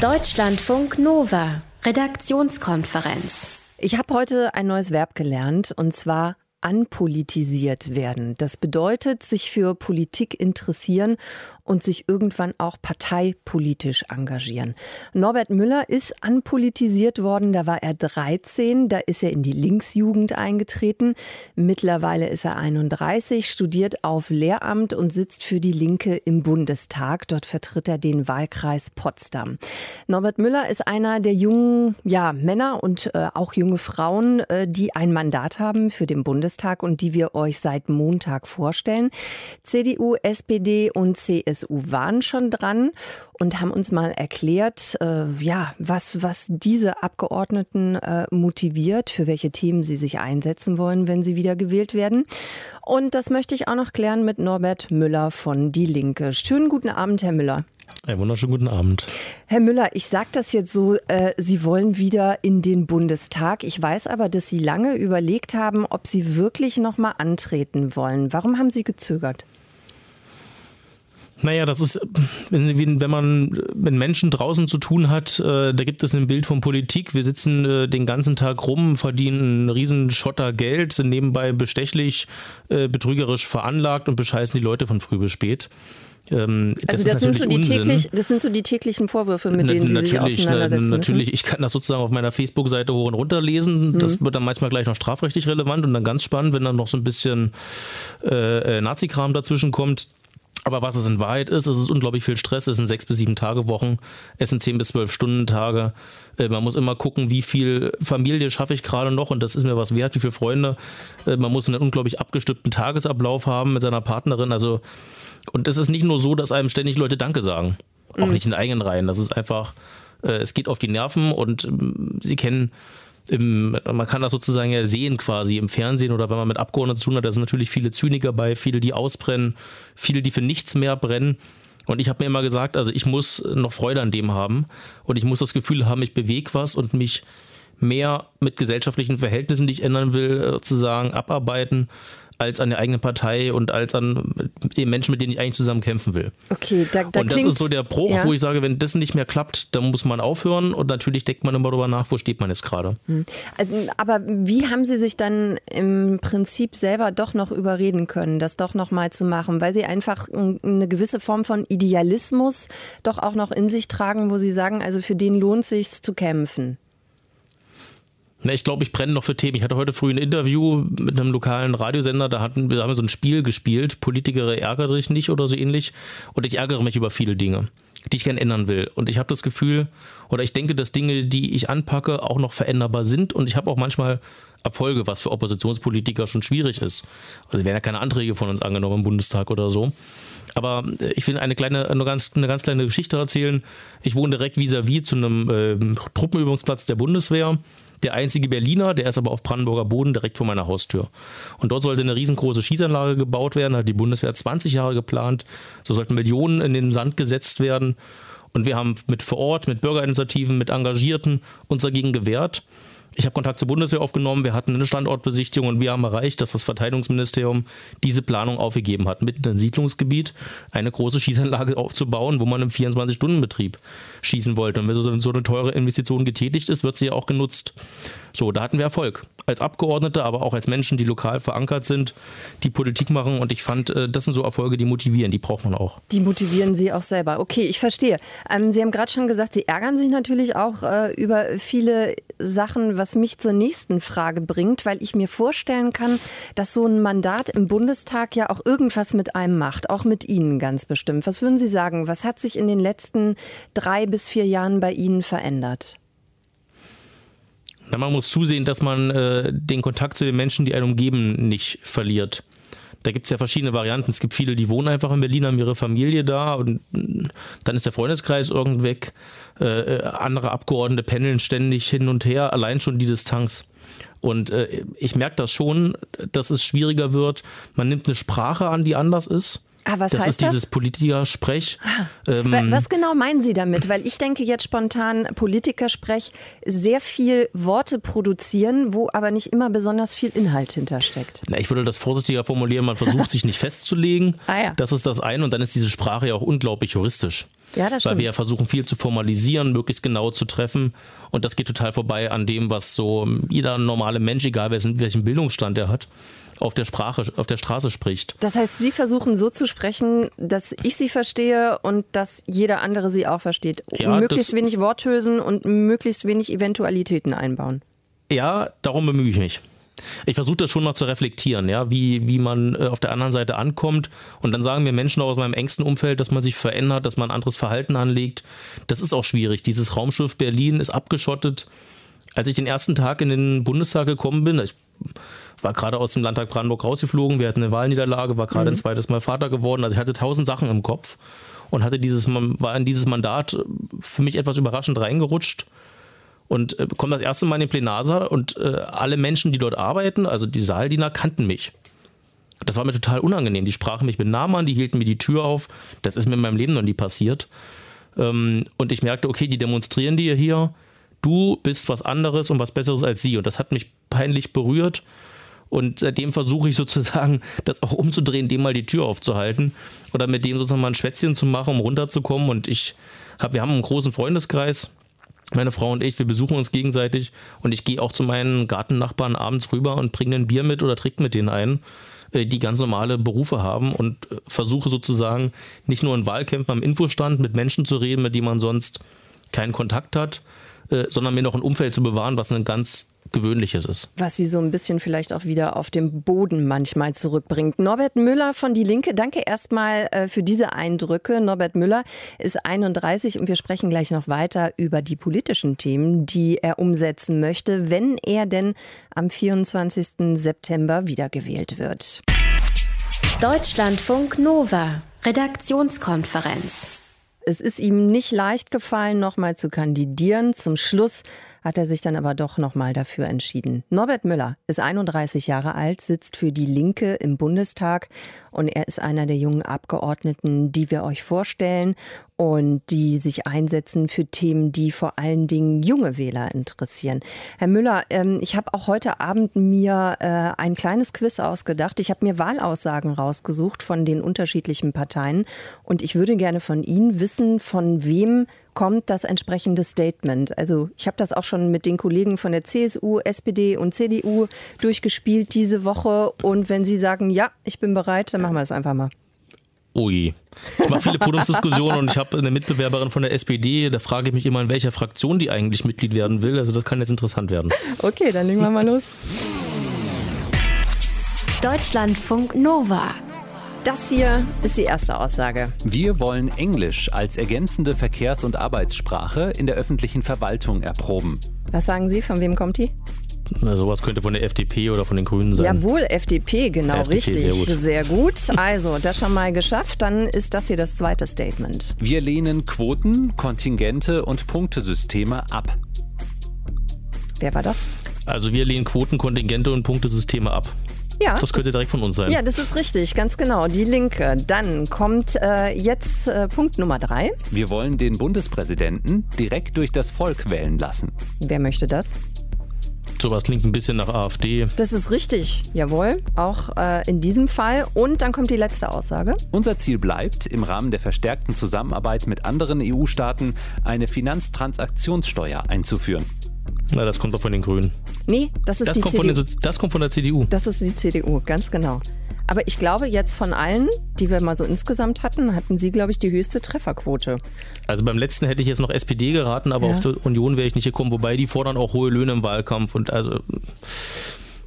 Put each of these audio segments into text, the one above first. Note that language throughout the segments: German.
Deutschlandfunk Nova, Redaktionskonferenz. Ich habe heute ein neues Verb gelernt und zwar anpolitisiert werden. Das bedeutet, sich für Politik interessieren und sich irgendwann auch parteipolitisch engagieren. Norbert Müller ist anpolitisiert worden, da war er 13, da ist er in die Linksjugend eingetreten. Mittlerweile ist er 31, studiert auf Lehramt und sitzt für die Linke im Bundestag. Dort vertritt er den Wahlkreis Potsdam. Norbert Müller ist einer der jungen ja, Männer und äh, auch junge Frauen, äh, die ein Mandat haben für den Bundestag und die wir euch seit Montag vorstellen. CDU, SPD und CSU CSU waren schon dran und haben uns mal erklärt, äh, ja, was, was diese Abgeordneten äh, motiviert, für welche Themen sie sich einsetzen wollen, wenn sie wieder gewählt werden. Und das möchte ich auch noch klären mit Norbert Müller von Die Linke. Schönen guten Abend, Herr Müller. Einen wunderschönen guten Abend. Herr Müller, ich sage das jetzt so, äh, Sie wollen wieder in den Bundestag. Ich weiß aber, dass Sie lange überlegt haben, ob Sie wirklich noch mal antreten wollen. Warum haben Sie gezögert? Naja, das ist, wenn, wenn man mit Menschen draußen zu tun hat, äh, da gibt es ein Bild von Politik. Wir sitzen äh, den ganzen Tag rum, verdienen einen riesen Schotter Geld, sind nebenbei bestechlich, äh, betrügerisch veranlagt und bescheißen die Leute von früh bis spät. Ähm, also das, das sind so die täglich, das sind so die täglichen Vorwürfe, mit denen Sie sich auseinandersetzen Natürlich, müssen. ich kann das sozusagen auf meiner Facebook-Seite hoch und runter lesen. Mhm. Das wird dann manchmal gleich noch strafrechtlich relevant und dann ganz spannend, wenn dann noch so ein bisschen äh, Nazi-Kram dazwischen kommt aber was es in Wahrheit ist, es ist unglaublich viel Stress. Es sind sechs bis sieben Tage Wochen. Es sind zehn bis zwölf Stunden Tage. Äh, man muss immer gucken, wie viel Familie schaffe ich gerade noch und das ist mir was wert, wie viele Freunde. Äh, man muss einen unglaublich abgestückten Tagesablauf haben mit seiner Partnerin. Also, und es ist nicht nur so, dass einem ständig Leute Danke sagen. Auch mhm. nicht in eigenen Reihen. Das ist einfach, äh, es geht auf die Nerven und ähm, sie kennen im, man kann das sozusagen ja sehen quasi im Fernsehen oder wenn man mit Abgeordneten zu tun hat, da sind natürlich viele Zyniker bei, viele, die ausbrennen, viele, die für nichts mehr brennen. Und ich habe mir immer gesagt, also ich muss noch Freude an dem haben und ich muss das Gefühl haben, ich bewege was und mich mehr mit gesellschaftlichen Verhältnissen, die ich ändern will, sozusagen abarbeiten als an der eigenen Partei und als an den Menschen, mit denen ich eigentlich zusammen kämpfen will. Okay, da, da Und das ist so der Bruch, ja. wo ich sage, wenn das nicht mehr klappt, dann muss man aufhören und natürlich denkt man immer darüber nach, wo steht man jetzt gerade. Hm. Also, aber wie haben Sie sich dann im Prinzip selber doch noch überreden können, das doch noch mal zu machen, weil Sie einfach eine gewisse Form von Idealismus doch auch noch in sich tragen, wo Sie sagen, also für den lohnt sich zu kämpfen? Na, ich glaube, ich brenne noch für Themen. Ich hatte heute früh ein Interview mit einem lokalen Radiosender, da hatten wir haben so ein Spiel gespielt, Politiker ärgere dich nicht oder so ähnlich. Und ich ärgere mich über viele Dinge, die ich gerne ändern will. Und ich habe das Gefühl, oder ich denke, dass Dinge, die ich anpacke, auch noch veränderbar sind. Und ich habe auch manchmal Erfolge, was für Oppositionspolitiker schon schwierig ist. Also werden ja keine Anträge von uns angenommen im Bundestag oder so. Aber äh, ich will eine kleine, eine ganz, eine ganz kleine Geschichte erzählen. Ich wohne direkt vis-à-vis -vis zu einem äh, Truppenübungsplatz der Bundeswehr der einzige Berliner, der ist aber auf Brandenburger Boden direkt vor meiner Haustür. Und dort sollte eine riesengroße Schießanlage gebaut werden, hat die Bundeswehr 20 Jahre geplant. So sollten Millionen in den Sand gesetzt werden. Und wir haben mit vor Ort, mit Bürgerinitiativen, mit Engagierten uns dagegen gewehrt. Ich habe Kontakt zur Bundeswehr aufgenommen, wir hatten eine Standortbesichtigung und wir haben erreicht, dass das Verteidigungsministerium diese Planung aufgegeben hat, mitten im Siedlungsgebiet eine große Schießanlage aufzubauen, wo man im 24-Stunden-Betrieb schießen wollte. Und wenn so eine teure Investition getätigt ist, wird sie ja auch genutzt. So, da hatten wir Erfolg. Als Abgeordnete, aber auch als Menschen, die lokal verankert sind, die Politik machen. Und ich fand, äh, das sind so Erfolge, die motivieren, die braucht man auch. Die motivieren Sie auch selber. Okay, ich verstehe. Ähm, Sie haben gerade schon gesagt, Sie ärgern sich natürlich auch äh, über viele Sachen, was mich zur nächsten Frage bringt, weil ich mir vorstellen kann, dass so ein Mandat im Bundestag ja auch irgendwas mit einem macht, auch mit Ihnen ganz bestimmt. Was würden Sie sagen? Was hat sich in den letzten drei bis vier Jahren bei Ihnen verändert? Na, man muss zusehen, dass man äh, den Kontakt zu den Menschen, die einen umgeben, nicht verliert. Da gibt es ja verschiedene Varianten. Es gibt viele, die wohnen einfach in Berlin, haben ihre Familie da und dann ist der Freundeskreis irgendweg. Äh, äh, andere Abgeordnete pendeln ständig hin und her, allein schon die Distanz. Und äh, ich merke das schon, dass es schwieriger wird. Man nimmt eine Sprache an, die anders ist. Ah, was das heißt ist dieses das? Politikersprech. Ah, ähm, was genau meinen Sie damit? Weil ich denke jetzt spontan Politikersprech sehr viel Worte produzieren, wo aber nicht immer besonders viel Inhalt hintersteckt. Na, ich würde das vorsichtiger formulieren. Man versucht sich nicht festzulegen. Ah, ja. Das ist das eine. Und dann ist diese Sprache ja auch unglaublich juristisch. Ja, das stimmt. Weil wir ja versuchen, viel zu formalisieren, möglichst genau zu treffen. Und das geht total vorbei an dem, was so jeder normale Mensch, egal welchen Bildungsstand er hat, auf der Sprache, auf der Straße spricht. Das heißt, Sie versuchen so zu sprechen, dass ich Sie verstehe und dass jeder andere Sie auch versteht. Ja, möglichst wenig Worthülsen und möglichst wenig Eventualitäten einbauen. Ja, darum bemühe ich mich. Ich versuche das schon mal zu reflektieren, ja, wie, wie man äh, auf der anderen Seite ankommt. Und dann sagen mir Menschen aus meinem engsten Umfeld, dass man sich verändert, dass man ein anderes Verhalten anlegt. Das ist auch schwierig. Dieses Raumschiff Berlin ist abgeschottet. Als ich den ersten Tag in den Bundestag gekommen bin, ich war gerade aus dem Landtag Brandenburg rausgeflogen, wir hatten eine Wahlniederlage, war gerade mhm. ein zweites Mal Vater geworden. Also ich hatte tausend Sachen im Kopf und hatte dieses, war in dieses Mandat für mich etwas überraschend reingerutscht und äh, komme das erste Mal in den Plenarsaal und äh, alle Menschen, die dort arbeiten, also die Saaldiener, kannten mich. Das war mir total unangenehm. Die sprachen mich mit Namen an, die hielten mir die Tür auf. Das ist mir in meinem Leben noch nie passiert. Ähm, und ich merkte, okay, die demonstrieren dir hier. Du bist was anderes und was Besseres als sie. Und das hat mich peinlich berührt. Und seitdem versuche ich sozusagen, das auch umzudrehen, dem mal die Tür aufzuhalten oder mit dem sozusagen mal ein Schwätzchen zu machen, um runterzukommen. Und ich habe, wir haben einen großen Freundeskreis meine Frau und ich, wir besuchen uns gegenseitig und ich gehe auch zu meinen Gartennachbarn abends rüber und bringe ein Bier mit oder trinke mit denen ein, äh, die ganz normale Berufe haben und äh, versuche sozusagen nicht nur in Wahlkämpfen am Infostand mit Menschen zu reden, mit denen man sonst keinen Kontakt hat, äh, sondern mir noch ein Umfeld zu bewahren, was ein ganz Gewöhnliches ist. Was sie so ein bisschen vielleicht auch wieder auf den Boden manchmal zurückbringt. Norbert Müller von Die Linke, danke erstmal äh, für diese Eindrücke. Norbert Müller ist 31 und wir sprechen gleich noch weiter über die politischen Themen, die er umsetzen möchte, wenn er denn am 24. September wiedergewählt wird. Deutschlandfunk Nova, Redaktionskonferenz. Es ist ihm nicht leicht gefallen, nochmal zu kandidieren. Zum Schluss hat er sich dann aber doch nochmal dafür entschieden. Norbert Müller ist 31 Jahre alt, sitzt für die Linke im Bundestag und er ist einer der jungen Abgeordneten, die wir euch vorstellen und die sich einsetzen für Themen, die vor allen Dingen junge Wähler interessieren. Herr Müller, ähm, ich habe auch heute Abend mir äh, ein kleines Quiz ausgedacht. Ich habe mir Wahlaussagen rausgesucht von den unterschiedlichen Parteien und ich würde gerne von Ihnen wissen, von wem kommt das entsprechende Statement. Also ich habe das auch schon mit den Kollegen von der CSU, SPD und CDU durchgespielt diese Woche. Und wenn Sie sagen, ja, ich bin bereit, dann machen wir das einfach mal. Ui. Ich mache viele Podiumsdiskussionen und ich habe eine Mitbewerberin von der SPD, da frage ich mich immer, in welcher Fraktion die eigentlich Mitglied werden will. Also das kann jetzt interessant werden. Okay, dann legen wir mal los. Deutschlandfunk Nova. Das hier ist die erste Aussage. Wir wollen Englisch als ergänzende Verkehrs- und Arbeitssprache in der öffentlichen Verwaltung erproben. Was sagen Sie? Von wem kommt die? Na, sowas könnte von der FDP oder von den Grünen sein. Jawohl, FDP, genau FDP, richtig. Sehr gut. sehr gut. Also, das schon mal geschafft. Dann ist das hier das zweite Statement. Wir lehnen Quoten, Kontingente und Punktesysteme ab. Wer war das? Also wir lehnen Quoten, Kontingente und Punktesysteme ab. Ja. Das könnte direkt von uns sein. Ja, das ist richtig, ganz genau. Die Linke. Dann kommt äh, jetzt äh, Punkt Nummer drei. Wir wollen den Bundespräsidenten direkt durch das Volk wählen lassen. Wer möchte das? Sowas klingt ein bisschen nach AfD. Das ist richtig, jawohl, auch äh, in diesem Fall. Und dann kommt die letzte Aussage. Unser Ziel bleibt, im Rahmen der verstärkten Zusammenarbeit mit anderen EU-Staaten eine Finanztransaktionssteuer einzuführen. Na, das kommt doch von den Grünen. Nee, das ist das die kommt CDU. Von den, das kommt von der CDU. Das ist die CDU, ganz genau. Aber ich glaube, jetzt von allen, die wir mal so insgesamt hatten, hatten Sie, glaube ich, die höchste Trefferquote. Also beim letzten hätte ich jetzt noch SPD geraten, aber ja. auf die Union wäre ich nicht gekommen. Wobei die fordern auch hohe Löhne im Wahlkampf und also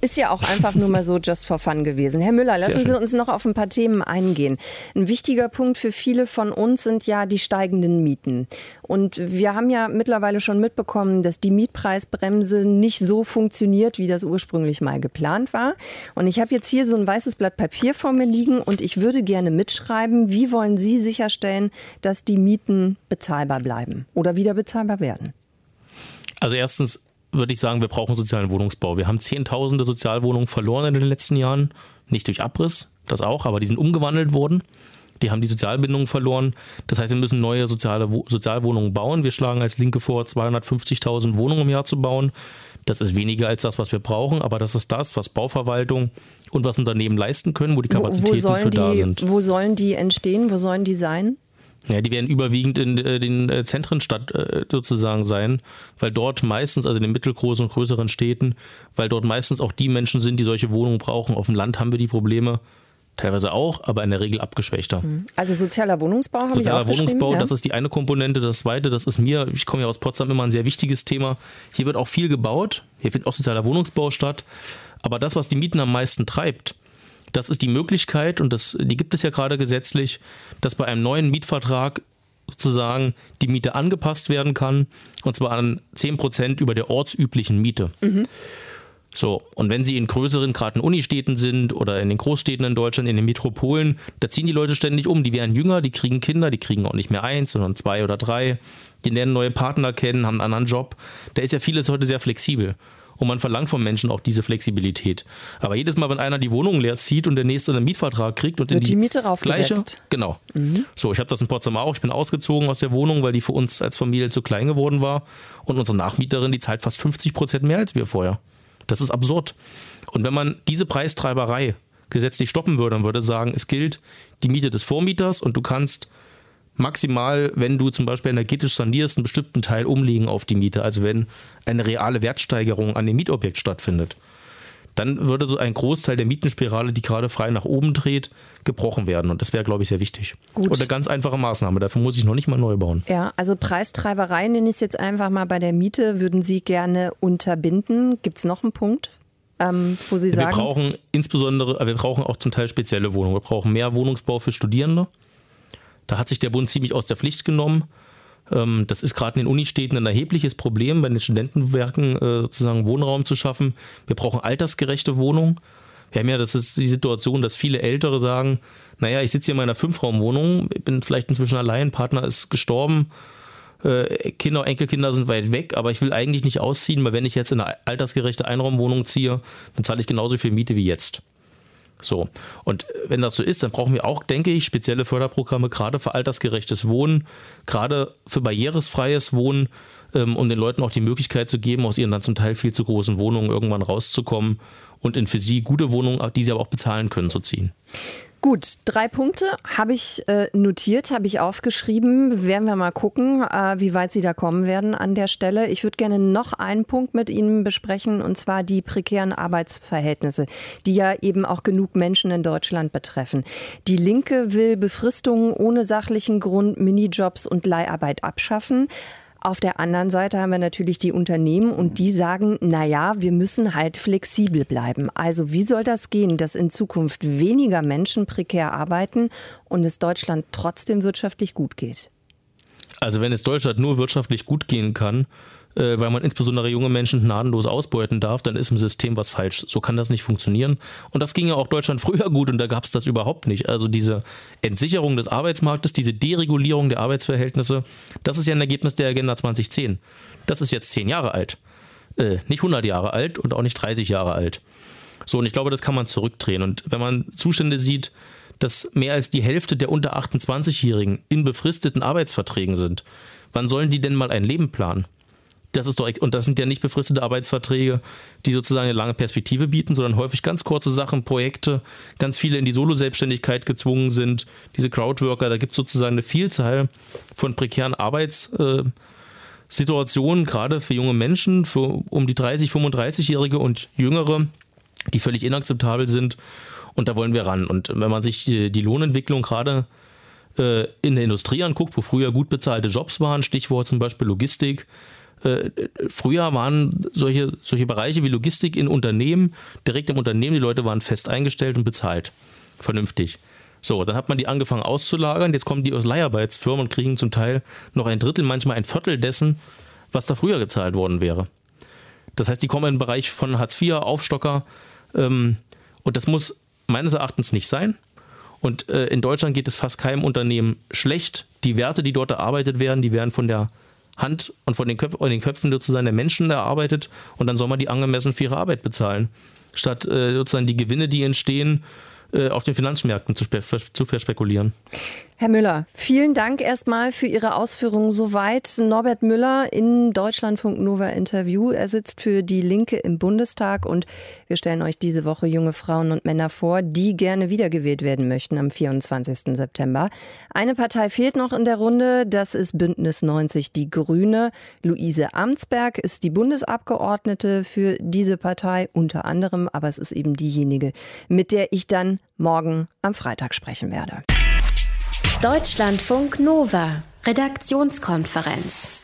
ist ja auch einfach nur mal so just for fun gewesen. Herr Müller, lassen Sie uns noch auf ein paar Themen eingehen. Ein wichtiger Punkt für viele von uns sind ja die steigenden Mieten. Und wir haben ja mittlerweile schon mitbekommen, dass die Mietpreisbremse nicht so funktioniert, wie das ursprünglich mal geplant war. Und ich habe jetzt hier so ein weißes Blatt Papier vor mir liegen und ich würde gerne mitschreiben, wie wollen Sie sicherstellen, dass die Mieten bezahlbar bleiben oder wieder bezahlbar werden? Also erstens würde ich sagen, wir brauchen sozialen Wohnungsbau. Wir haben Zehntausende Sozialwohnungen verloren in den letzten Jahren. Nicht durch Abriss, das auch, aber die sind umgewandelt worden. Die haben die Sozialbindung verloren. Das heißt, wir müssen neue soziale Sozialwohnungen bauen. Wir schlagen als Linke vor, 250.000 Wohnungen im Jahr zu bauen. Das ist weniger als das, was wir brauchen, aber das ist das, was Bauverwaltung und was Unternehmen leisten können, wo die Kapazitäten wo, wo für die, da sind. Wo sollen die entstehen? Wo sollen die sein? Ja, die werden überwiegend in äh, den äh, Zentren Stadt äh, sozusagen sein, weil dort meistens, also in den mittelgroßen und größeren Städten, weil dort meistens auch die Menschen sind, die solche Wohnungen brauchen. Auf dem Land haben wir die Probleme, teilweise auch, aber in der Regel abgeschwächter. Mhm. Also sozialer Wohnungsbau habe Sozialer Wohnungsbau, ja. das ist die eine Komponente. Das zweite, das ist mir, ich komme ja aus Potsdam, immer ein sehr wichtiges Thema. Hier wird auch viel gebaut, hier findet auch sozialer Wohnungsbau statt. Aber das, was die Mieten am meisten treibt, das ist die Möglichkeit, und das, die gibt es ja gerade gesetzlich, dass bei einem neuen Mietvertrag sozusagen die Miete angepasst werden kann, und zwar an 10 Prozent über der ortsüblichen Miete. So, und wenn Sie in größeren, gerade in Unistädten sind oder in den Großstädten in Deutschland, in den Metropolen, da ziehen die Leute ständig um. Die werden jünger, die kriegen Kinder, die kriegen auch nicht mehr eins, sondern zwei oder drei. Die lernen neue Partner kennen, haben einen anderen Job. Da ist ja vieles heute sehr flexibel. Und man verlangt vom Menschen auch diese Flexibilität. Aber jedes Mal, wenn einer die Wohnung leer zieht und der nächste einen Mietvertrag kriegt und Wird in die Miete gleiche, raufgesetzt. genau. So, ich habe das in Potsdam auch. Ich bin ausgezogen aus der Wohnung, weil die für uns als Familie zu klein geworden war. Und unsere Nachmieterin, die zahlt fast 50 Prozent mehr als wir vorher. Das ist absurd. Und wenn man diese Preistreiberei gesetzlich stoppen würde, dann würde sagen, es gilt die Miete des Vormieters und du kannst maximal, wenn du zum Beispiel energetisch sanierst, einen bestimmten Teil umlegen auf die Miete. Also wenn eine reale Wertsteigerung an dem Mietobjekt stattfindet, dann würde so ein Großteil der Mietenspirale, die gerade frei nach oben dreht, gebrochen werden. Und das wäre, glaube ich, sehr wichtig. Gut. Und eine ganz einfache Maßnahme. Dafür muss ich noch nicht mal neu bauen. Ja, also Preistreiberei nenne ich es jetzt einfach mal bei der Miete, würden Sie gerne unterbinden. Gibt es noch einen Punkt, ähm, wo Sie Wir sagen, brauchen insbesondere, wir brauchen auch zum Teil spezielle Wohnungen. Wir brauchen mehr Wohnungsbau für Studierende. Da hat sich der Bund ziemlich aus der Pflicht genommen. Ähm, Das ist gerade in den Unistädten ein erhebliches Problem, bei den Studentenwerken äh, sozusagen Wohnraum zu schaffen. Wir brauchen altersgerechte Wohnungen. Wir haben ja, das ist die Situation, dass viele Ältere sagen, naja, ich sitze hier in meiner Fünfraumwohnung, ich bin vielleicht inzwischen allein, Partner ist gestorben, äh, Kinder, Enkelkinder sind weit weg, aber ich will eigentlich nicht ausziehen, weil wenn ich jetzt in eine altersgerechte Einraumwohnung ziehe, dann zahle ich genauso viel Miete wie jetzt. So. Und wenn das so ist, dann brauchen wir auch, denke ich, spezielle Förderprogramme, gerade für altersgerechtes Wohnen, gerade für barrierefreies Wohnen, ähm, um den Leuten auch die Möglichkeit zu geben, aus ihren dann zum Teil viel zu großen Wohnungen irgendwann rauszukommen und in für sie gute Wohnungen, die sie aber auch bezahlen können, zu ziehen. Gut, drei Punkte habe ich äh, notiert, habe ich aufgeschrieben. Werden wir mal gucken, äh, wie weit Sie da kommen werden an der Stelle. Ich würde gerne noch einen Punkt mit Ihnen besprechen, und zwar die prekären Arbeitsverhältnisse, die ja eben auch genug Menschen in Deutschland betreffen. Die Linke will Befristungen ohne sachlichen Grund, Minijobs und Leiharbeit abschaffen. Auf der anderen Seite haben wir natürlich die Unternehmen und die sagen, na ja, wir müssen halt flexibel bleiben. Also wie soll das gehen, dass in Zukunft weniger Menschen prekär arbeiten und es Deutschland trotzdem wirtschaftlich gut geht? Also wenn es Deutschland nur wirtschaftlich gut gehen kann, äh, weil man insbesondere junge Menschen gnadenlos ausbeuten darf, dann ist im System was falsch. So kann das nicht funktionieren. Und das ging ja auch Deutschland früher gut und da gab es das überhaupt nicht. Also diese Entsicherung des Arbeitsmarktes, diese Deregulierung der Arbeitsverhältnisse, das ist ja ein Ergebnis der Agenda 2010. Das ist jetzt zehn Jahre alt. Äh, nicht 100 Jahre alt und auch nicht 30 Jahre alt. So, und ich glaube, das kann man zurückdrehen. Und wenn man Zustände sieht, dass mehr als die Hälfte der unter 28-Jährigen in befristeten Arbeitsverträgen sind, wann sollen die denn mal ein Leben planen? Das ist doch, und das sind ja nicht befristete Arbeitsverträge, die sozusagen eine lange Perspektive bieten, sondern häufig ganz kurze Sachen, Projekte, ganz viele in die Solo-Selbstständigkeit gezwungen sind, diese Crowdworker, da gibt es sozusagen eine Vielzahl von prekären Arbeitssituationen, gerade für junge Menschen, für um die 30, 35-Jährige und Jüngere, die völlig inakzeptabel sind. Und da wollen wir ran. Und wenn man sich die, die Lohnentwicklung gerade äh, in der Industrie anguckt, wo früher gut bezahlte Jobs waren, Stichwort zum Beispiel Logistik, äh, früher waren solche, solche Bereiche wie Logistik in Unternehmen, direkt im Unternehmen, die Leute waren fest eingestellt und bezahlt. Vernünftig. So, dann hat man die angefangen auszulagern, jetzt kommen die aus Leiharbeitsfirmen und kriegen zum Teil noch ein Drittel, manchmal ein Viertel dessen, was da früher gezahlt worden wäre. Das heißt, die kommen in den Bereich von Hartz IV, Aufstocker, ähm, und das muss meines Erachtens nicht sein. Und äh, in Deutschland geht es fast keinem Unternehmen schlecht. Die Werte, die dort erarbeitet werden, die werden von der Hand und von den, Köp von den Köpfen sozusagen der Menschen erarbeitet und dann soll man die angemessen für ihre Arbeit bezahlen. Statt äh, sozusagen die Gewinne, die entstehen, äh, auf den Finanzmärkten zu, zu verspekulieren. Herr Müller, vielen Dank erstmal für Ihre Ausführungen soweit. Norbert Müller in Deutschlandfunk Nova Interview. Er sitzt für die Linke im Bundestag und wir stellen euch diese Woche junge Frauen und Männer vor, die gerne wiedergewählt werden möchten am 24. September. Eine Partei fehlt noch in der Runde, das ist Bündnis 90 Die Grüne. Luise Amtsberg ist die Bundesabgeordnete für diese Partei unter anderem, aber es ist eben diejenige, mit der ich dann morgen am Freitag sprechen werde. Deutschlandfunk Nova, Redaktionskonferenz.